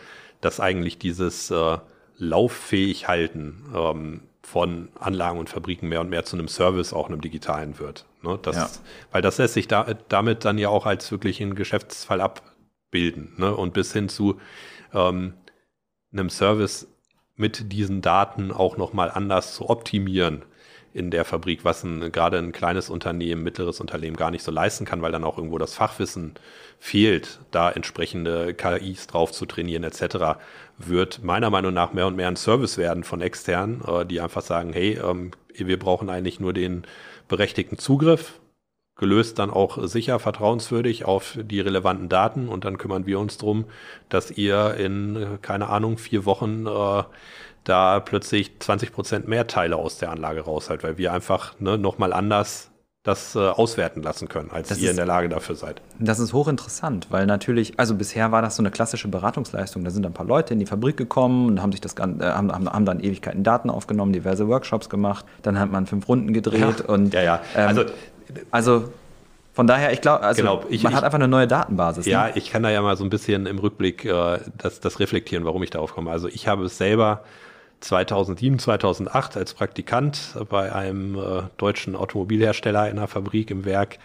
dass eigentlich dieses äh, lauffähig halten ähm, von Anlagen und Fabriken mehr und mehr zu einem Service, auch einem digitalen wird. Ne? Das, ja. Weil das lässt sich da, damit dann ja auch als wirklich ein Geschäftsfall abbilden ne? und bis hin zu ähm, einem Service mit diesen Daten auch nochmal anders zu optimieren in der Fabrik, was ein, gerade ein kleines Unternehmen, mittleres Unternehmen gar nicht so leisten kann, weil dann auch irgendwo das Fachwissen fehlt, da entsprechende KIs drauf zu trainieren etc., wird meiner Meinung nach mehr und mehr ein Service werden von externen, äh, die einfach sagen, hey, ähm, wir brauchen eigentlich nur den berechtigten Zugriff, gelöst dann auch sicher, vertrauenswürdig auf die relevanten Daten und dann kümmern wir uns drum, dass ihr in, keine Ahnung, vier Wochen äh, da plötzlich 20 Prozent mehr Teile aus der Anlage raushält, weil wir einfach ne, nochmal anders das äh, auswerten lassen können, als das ihr ist, in der Lage dafür seid. Das ist hochinteressant, weil natürlich, also bisher war das so eine klassische Beratungsleistung. Da sind ein paar Leute in die Fabrik gekommen und haben sich das äh, haben, haben, dann Ewigkeiten Daten aufgenommen, diverse Workshops gemacht, dann hat man fünf Runden gedreht ja, und ja, ja. Ähm, also, von daher, ich glaube, also genau, ich, man ich, hat einfach eine neue Datenbasis. Ne? Ja, ich kann da ja mal so ein bisschen im Rückblick äh, das, das reflektieren, warum ich darauf komme. Also ich habe es selber 2007, 2008 als Praktikant bei einem äh, deutschen Automobilhersteller in einer Fabrik im Werk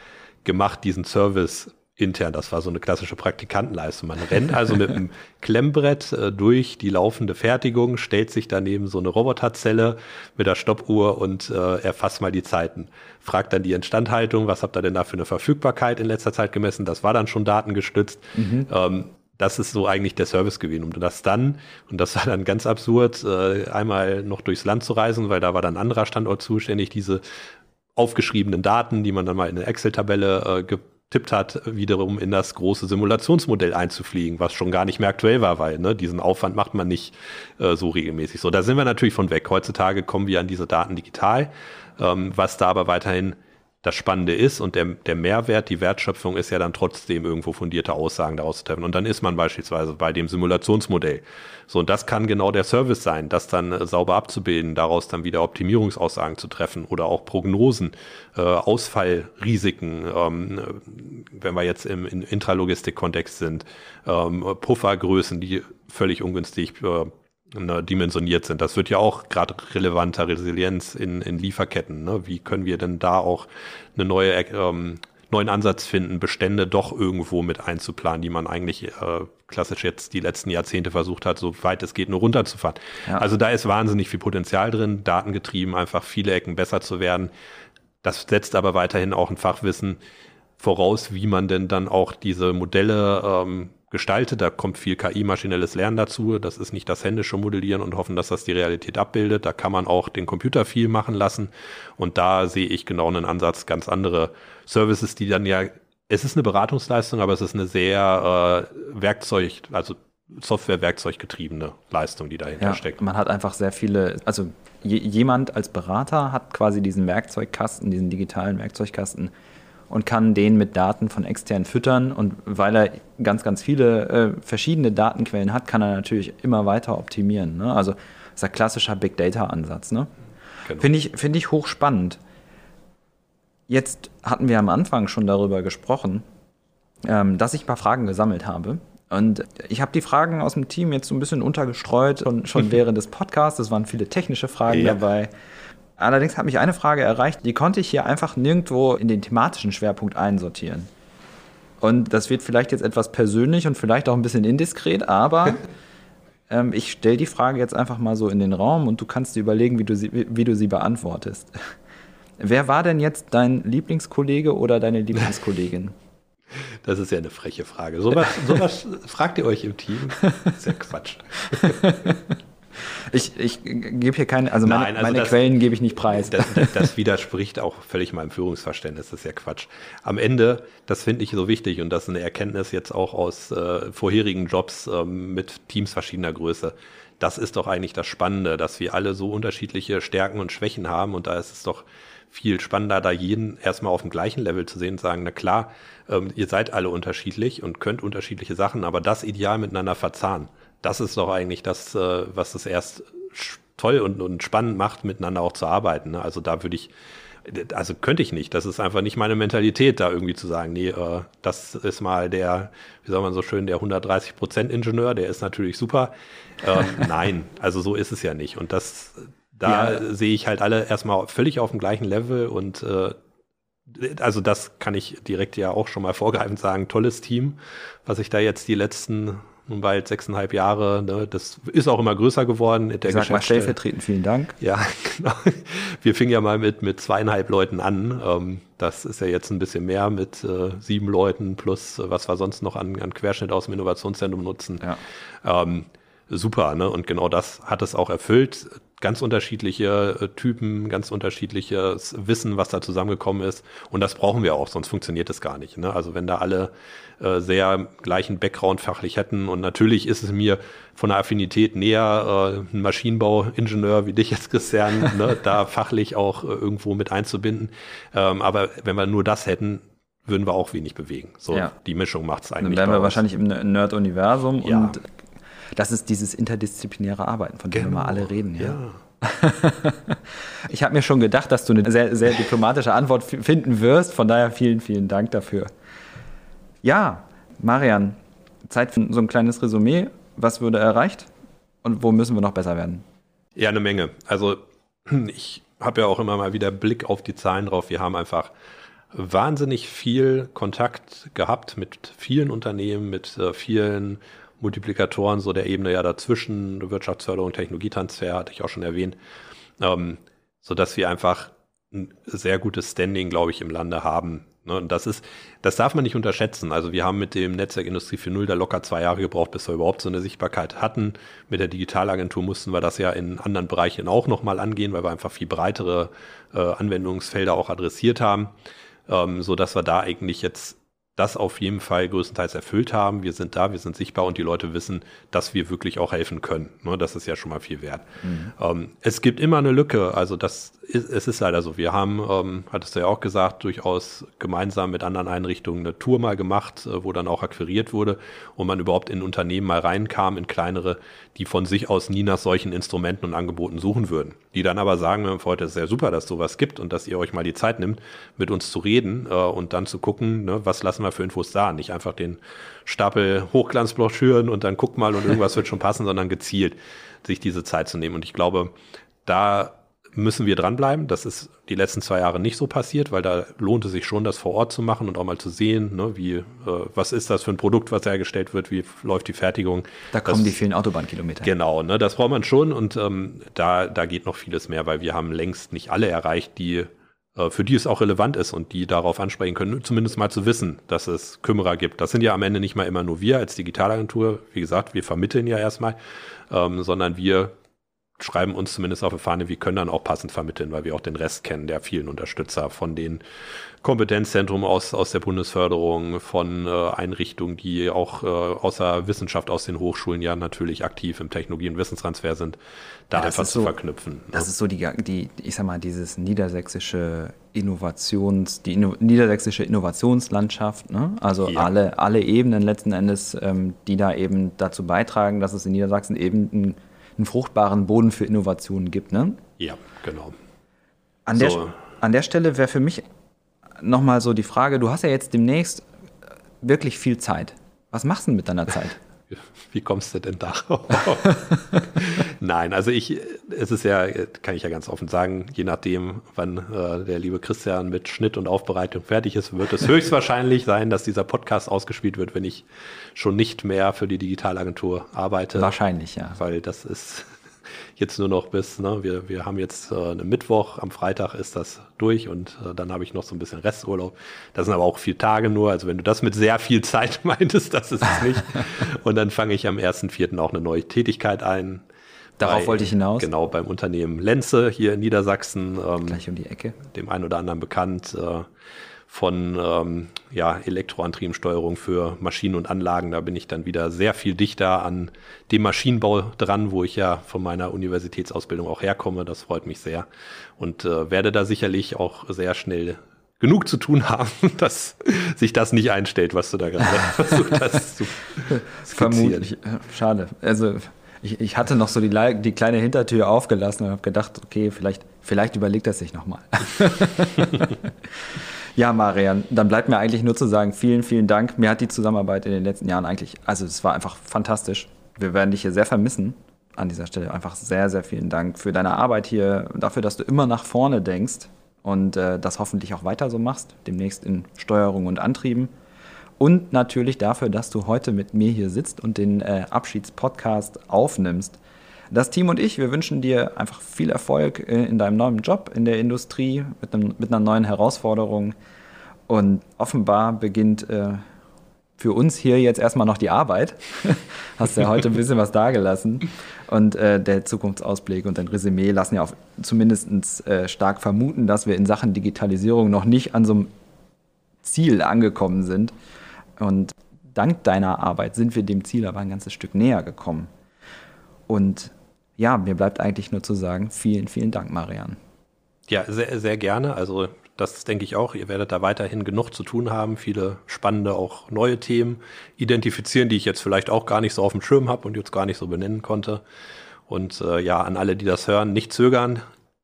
gemacht, diesen Service intern. Das war so eine klassische Praktikantenleistung. Man rennt also mit einem Klemmbrett äh, durch die laufende Fertigung, stellt sich daneben so eine Roboterzelle mit der Stoppuhr und äh, erfasst mal die Zeiten. Fragt dann die Instandhaltung, was habt ihr denn da für eine Verfügbarkeit in letzter Zeit gemessen? Das war dann schon datengestützt. Mhm. Ähm, das ist so eigentlich der Service gewesen. Und das dann, und das war dann ganz absurd, äh, einmal noch durchs Land zu reisen, weil da war dann ein anderer Standort zuständig, diese aufgeschriebenen Daten, die man dann mal in eine Excel-Tabelle äh, getippt hat, wiederum in das große Simulationsmodell einzufliegen, was schon gar nicht mehr aktuell war, weil ne, diesen Aufwand macht man nicht äh, so regelmäßig. So, da sind wir natürlich von weg. Heutzutage kommen wir an diese Daten digital, ähm, was da aber weiterhin das Spannende ist und der, der Mehrwert, die Wertschöpfung ist ja dann trotzdem irgendwo fundierte Aussagen daraus zu treffen. Und dann ist man beispielsweise bei dem Simulationsmodell. So, und das kann genau der Service sein, das dann äh, sauber abzubilden, daraus dann wieder Optimierungsaussagen zu treffen oder auch Prognosen, äh, Ausfallrisiken, ähm, wenn wir jetzt im, im Intralogistik-Kontext sind, ähm, Puffergrößen, die völlig ungünstig äh, ne, dimensioniert sind. Das wird ja auch gerade relevanter, Resilienz in, in Lieferketten. Ne? Wie können wir denn da auch eine neue ähm, neuen Ansatz finden, Bestände doch irgendwo mit einzuplanen, die man eigentlich äh, klassisch jetzt die letzten Jahrzehnte versucht hat, so weit es geht, nur runterzufahren. Ja. Also da ist wahnsinnig viel Potenzial drin, datengetrieben, einfach viele Ecken besser zu werden. Das setzt aber weiterhin auch ein Fachwissen voraus, wie man denn dann auch diese Modelle ähm, gestaltet. Da kommt viel KI-maschinelles Lernen dazu. Das ist nicht das händische Modellieren und hoffen, dass das die Realität abbildet. Da kann man auch den Computer viel machen lassen. Und da sehe ich genau einen Ansatz, ganz andere Services, die dann ja, es ist eine Beratungsleistung, aber es ist eine sehr äh, Werkzeug, also Software-Werkzeug getriebene Leistung, die dahinter ja, steckt. Man hat einfach sehr viele, also jemand als Berater hat quasi diesen Werkzeugkasten, diesen digitalen Werkzeugkasten und kann den mit Daten von extern füttern. Und weil er ganz, ganz viele äh, verschiedene Datenquellen hat, kann er natürlich immer weiter optimieren. Ne? Also das ist ein klassischer Big Data-Ansatz. Ne? Genau. Finde ich, find ich hochspannend. Jetzt hatten wir am Anfang schon darüber gesprochen, ähm, dass ich ein paar Fragen gesammelt habe. Und ich habe die Fragen aus dem Team jetzt so ein bisschen untergestreut und schon während des Podcasts. Es waren viele technische Fragen ja. dabei. Allerdings hat mich eine Frage erreicht, die konnte ich hier einfach nirgendwo in den thematischen Schwerpunkt einsortieren. Und das wird vielleicht jetzt etwas persönlich und vielleicht auch ein bisschen indiskret, aber ähm, ich stelle die Frage jetzt einfach mal so in den Raum und du kannst dir überlegen, wie du sie, wie du sie beantwortest. Wer war denn jetzt dein Lieblingskollege oder deine Lieblingskollegin? Das ist ja eine freche Frage. Sowas, sowas fragt ihr euch im Team? Das ist ja Quatsch. Ich, ich gebe hier keine, also meine, Nein, also meine das, Quellen gebe ich nicht preis. Das, das, das, widerspricht auch völlig meinem Führungsverständnis, das ist ja Quatsch. Am Ende, das finde ich so wichtig und das ist eine Erkenntnis jetzt auch aus äh, vorherigen Jobs äh, mit Teams verschiedener Größe. Das ist doch eigentlich das Spannende, dass wir alle so unterschiedliche Stärken und Schwächen haben und da ist es doch viel spannender, da jeden erstmal auf dem gleichen Level zu sehen und sagen, na klar, ähm, ihr seid alle unterschiedlich und könnt unterschiedliche Sachen, aber das ideal miteinander verzahnen das ist doch eigentlich das, äh, was es erst toll und, und spannend macht, miteinander auch zu arbeiten. Ne? Also da würde ich also könnte ich nicht. Das ist einfach nicht meine Mentalität, da irgendwie zu sagen, nee, äh, das ist mal der, wie soll man so schön, der 130 Prozent Ingenieur, der ist natürlich super. Ähm, nein, also so ist es ja nicht. Und das, da ja. sehe ich halt alle erstmal völlig auf dem gleichen Level und äh, also das kann ich direkt ja auch schon mal vorgreifend sagen, tolles Team, was ich da jetzt die letzten nun bald sechseinhalb Jahre. Ne? Das ist auch immer größer geworden. Der ich sag mal stellvertretend vielen Dank. Ja, genau. Wir fingen ja mal mit, mit zweieinhalb Leuten an. Ähm, das ist ja jetzt ein bisschen mehr mit äh, sieben Leuten plus äh, was wir sonst noch an, an Querschnitt aus dem Innovationszentrum nutzen. Ja. Ähm, super, ne? Und genau das hat es auch erfüllt ganz unterschiedliche äh, Typen, ganz unterschiedliches Wissen, was da zusammengekommen ist. Und das brauchen wir auch, sonst funktioniert das gar nicht. Ne? Also wenn da alle äh, sehr gleichen Background fachlich hätten und natürlich ist es mir von der Affinität näher, äh, ein Maschinenbauingenieur wie dich jetzt, Christian, ne, da fachlich auch äh, irgendwo mit einzubinden. Ähm, aber wenn wir nur das hätten, würden wir auch wenig bewegen. So, ja. die Mischung macht es eigentlich. Dann wären wir wahrscheinlich im Nerd-Universum ja. und das ist dieses interdisziplinäre Arbeiten, von dem genau. wir mal alle reden. Ja. ja. ich habe mir schon gedacht, dass du eine sehr, sehr diplomatische Antwort finden wirst. Von daher vielen, vielen Dank dafür. Ja, Marian, Zeit für so ein kleines Resümee. Was wurde erreicht und wo müssen wir noch besser werden? Ja, eine Menge. Also ich habe ja auch immer mal wieder Blick auf die Zahlen drauf. Wir haben einfach wahnsinnig viel Kontakt gehabt mit vielen Unternehmen, mit äh, vielen Multiplikatoren so der Ebene ja dazwischen, Wirtschaftsförderung, Technologietransfer, hatte ich auch schon erwähnt, ähm, so dass wir einfach ein sehr gutes Standing, glaube ich, im Lande haben. Ne? Und das ist, das darf man nicht unterschätzen. Also wir haben mit dem Netzwerk Industrie 4.0 da locker zwei Jahre gebraucht, bis wir überhaupt so eine Sichtbarkeit hatten. Mit der Digitalagentur mussten wir das ja in anderen Bereichen auch nochmal angehen, weil wir einfach viel breitere äh, Anwendungsfelder auch adressiert haben, ähm, so dass wir da eigentlich jetzt das auf jeden Fall größtenteils erfüllt haben. Wir sind da, wir sind sichtbar und die Leute wissen, dass wir wirklich auch helfen können. Ne, das ist ja schon mal viel wert. Mhm. Ähm, es gibt immer eine Lücke, also das ist, es ist leider so. Wir haben, ähm, hattest du ja auch gesagt, durchaus gemeinsam mit anderen Einrichtungen eine Tour mal gemacht, äh, wo dann auch akquiriert wurde und man überhaupt in Unternehmen mal reinkam, in kleinere, die von sich aus nie nach solchen Instrumenten und Angeboten suchen würden. Die dann aber sagen, wir heute ist sehr super, dass sowas gibt und dass ihr euch mal die Zeit nimmt, mit uns zu reden äh, und dann zu gucken, ne, was lassen wir für Infos da. Nicht einfach den Stapel Hochglanzbroschüren und dann guck mal und irgendwas wird schon passen, sondern gezielt sich diese Zeit zu nehmen. Und ich glaube, da müssen wir dranbleiben. Das ist die letzten zwei Jahre nicht so passiert, weil da lohnt es sich schon, das vor Ort zu machen und auch mal zu sehen, ne, wie, äh, was ist das für ein Produkt, was hergestellt wird, wie läuft die Fertigung. Da kommen das, die vielen Autobahnkilometer. Genau, ne, das braucht man schon und ähm, da, da geht noch vieles mehr, weil wir haben längst nicht alle erreicht, die äh, für die es auch relevant ist und die darauf ansprechen können, zumindest mal zu wissen, dass es Kümmerer gibt. Das sind ja am Ende nicht mal immer nur wir als Digitalagentur. Wie gesagt, wir vermitteln ja erstmal, ähm, sondern wir schreiben uns zumindest auf die Fahne, wir können dann auch passend vermitteln, weil wir auch den Rest kennen, der vielen Unterstützer von den Kompetenzzentrum aus, aus der Bundesförderung, von äh, Einrichtungen, die auch äh, außer Wissenschaft aus den Hochschulen ja natürlich aktiv im Technologie- und Wissenstransfer sind, da ja, einfach zu so, verknüpfen. Das ist so die, die, ich sag mal, dieses niedersächsische Innovations, die Inno, niedersächsische Innovationslandschaft, ne? also ja. alle, alle Ebenen letzten Endes, ähm, die da eben dazu beitragen, dass es in Niedersachsen eben ein einen fruchtbaren Boden für Innovationen gibt. Ne? Ja, genau. An, so. der, an der Stelle wäre für mich nochmal so die Frage, du hast ja jetzt demnächst äh, wirklich viel Zeit. Was machst du denn mit deiner Zeit? Wie kommst du denn da? Nein, also ich, es ist ja, kann ich ja ganz offen sagen, je nachdem, wann äh, der liebe Christian mit Schnitt und Aufbereitung fertig ist, wird es höchstwahrscheinlich sein, dass dieser Podcast ausgespielt wird, wenn ich schon nicht mehr für die Digitalagentur arbeite. Wahrscheinlich, ja. Weil das ist jetzt nur noch bis, ne, wir, wir haben jetzt äh, einen Mittwoch, am Freitag ist das durch und äh, dann habe ich noch so ein bisschen Resturlaub. Das sind aber auch vier Tage nur, also wenn du das mit sehr viel Zeit meintest, das ist es nicht. und dann fange ich am 1.4. auch eine neue Tätigkeit ein. Darauf bei, wollte ich hinaus. Genau, beim Unternehmen Lenze hier in Niedersachsen. Ähm, Gleich um die Ecke. Dem einen oder anderen bekannt. Äh, von ähm, ja, Elektroantriebensteuerung für Maschinen und Anlagen. Da bin ich dann wieder sehr viel dichter an dem Maschinenbau dran, wo ich ja von meiner Universitätsausbildung auch herkomme. Das freut mich sehr und äh, werde da sicherlich auch sehr schnell genug zu tun haben, dass sich das nicht einstellt, was du da gerade versucht hast zu Vermutlich. Schade. Also ich, ich hatte noch so die, die kleine Hintertür aufgelassen und habe gedacht, okay, vielleicht Vielleicht überlegt er sich nochmal. ja, Marian, dann bleibt mir eigentlich nur zu sagen, vielen, vielen Dank. Mir hat die Zusammenarbeit in den letzten Jahren eigentlich, also es war einfach fantastisch. Wir werden dich hier sehr vermissen. An dieser Stelle einfach sehr, sehr vielen Dank für deine Arbeit hier, dafür, dass du immer nach vorne denkst und äh, das hoffentlich auch weiter so machst, demnächst in Steuerung und Antrieben. Und natürlich dafür, dass du heute mit mir hier sitzt und den äh, Abschiedspodcast aufnimmst. Das Team und ich, wir wünschen dir einfach viel Erfolg äh, in deinem neuen Job in der Industrie mit, einem, mit einer neuen Herausforderung. Und offenbar beginnt äh, für uns hier jetzt erstmal noch die Arbeit. Hast ja heute ein bisschen was dagelassen. Und äh, der Zukunftsausblick und dein Resümee lassen ja auch zumindest äh, stark vermuten, dass wir in Sachen Digitalisierung noch nicht an so einem Ziel angekommen sind. Und dank deiner Arbeit sind wir dem Ziel aber ein ganzes Stück näher gekommen. Und ja, mir bleibt eigentlich nur zu sagen, vielen, vielen Dank, Marian. Ja, sehr, sehr gerne. Also das denke ich auch. Ihr werdet da weiterhin genug zu tun haben, viele spannende, auch neue Themen identifizieren, die ich jetzt vielleicht auch gar nicht so auf dem Schirm habe und jetzt gar nicht so benennen konnte. Und äh, ja, an alle, die das hören, nicht zögern,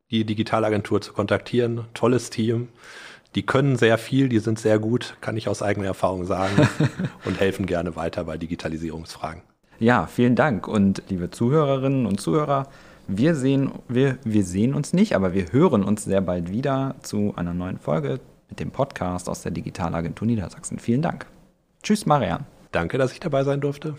die Digitalagentur zu kontaktieren. Tolles Team. Die können sehr viel, die sind sehr gut, kann ich aus eigener Erfahrung sagen und helfen gerne weiter bei Digitalisierungsfragen. Ja, vielen Dank. Und liebe Zuhörerinnen und Zuhörer, wir sehen, wir, wir sehen uns nicht, aber wir hören uns sehr bald wieder zu einer neuen Folge mit dem Podcast aus der Digitalagentur Niedersachsen. Vielen Dank. Tschüss, Marian. Danke, dass ich dabei sein durfte.